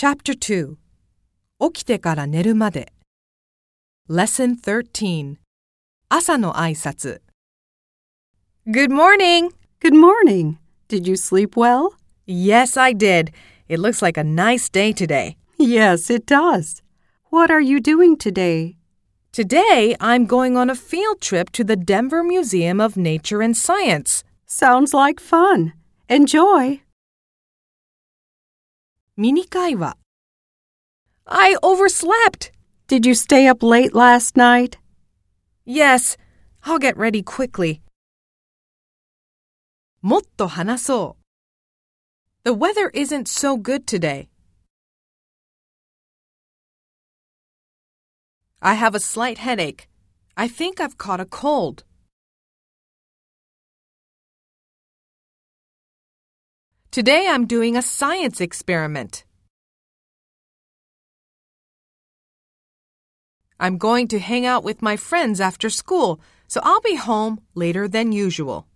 Chapter 2起きてから寝るまで Lesson 13朝の挨拶 Good morning! Good morning. Did you sleep well? Yes, I did. It looks like a nice day today. Yes, it does. What are you doing today? Today, I'm going on a field trip to the Denver Museum of Nature and Science. Sounds like fun. Enjoy. ミニ会話 I overslept! Did you stay up late last night? Yes, I'll get ready quickly. もっと話そう The weather isn't so good today. I have a slight headache. I think I've caught a cold. Today I'm doing a science experiment. I'm going to hang out with my friends after school, so I'll be home later than usual.